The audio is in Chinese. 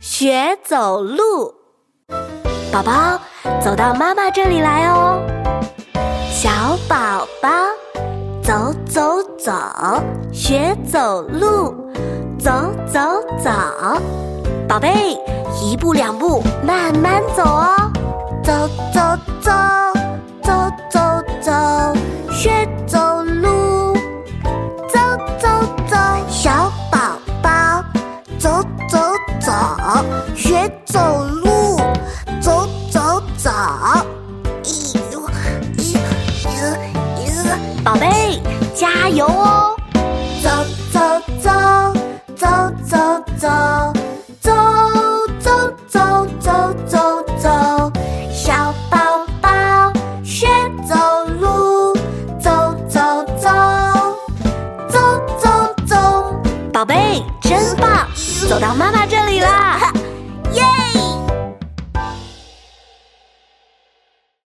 学走路，宝宝走到妈妈这里来哦。小宝宝，走走走，学走路，走走走。宝贝，一步两步慢慢走哦。学走路，走走走，咦哟咦哟咦哟！宝贝，加油哦！走走走，走走走，走走走走走走，小宝宝学走路，走走走，走走走。宝贝，真棒，走到妈妈这里啦！耶！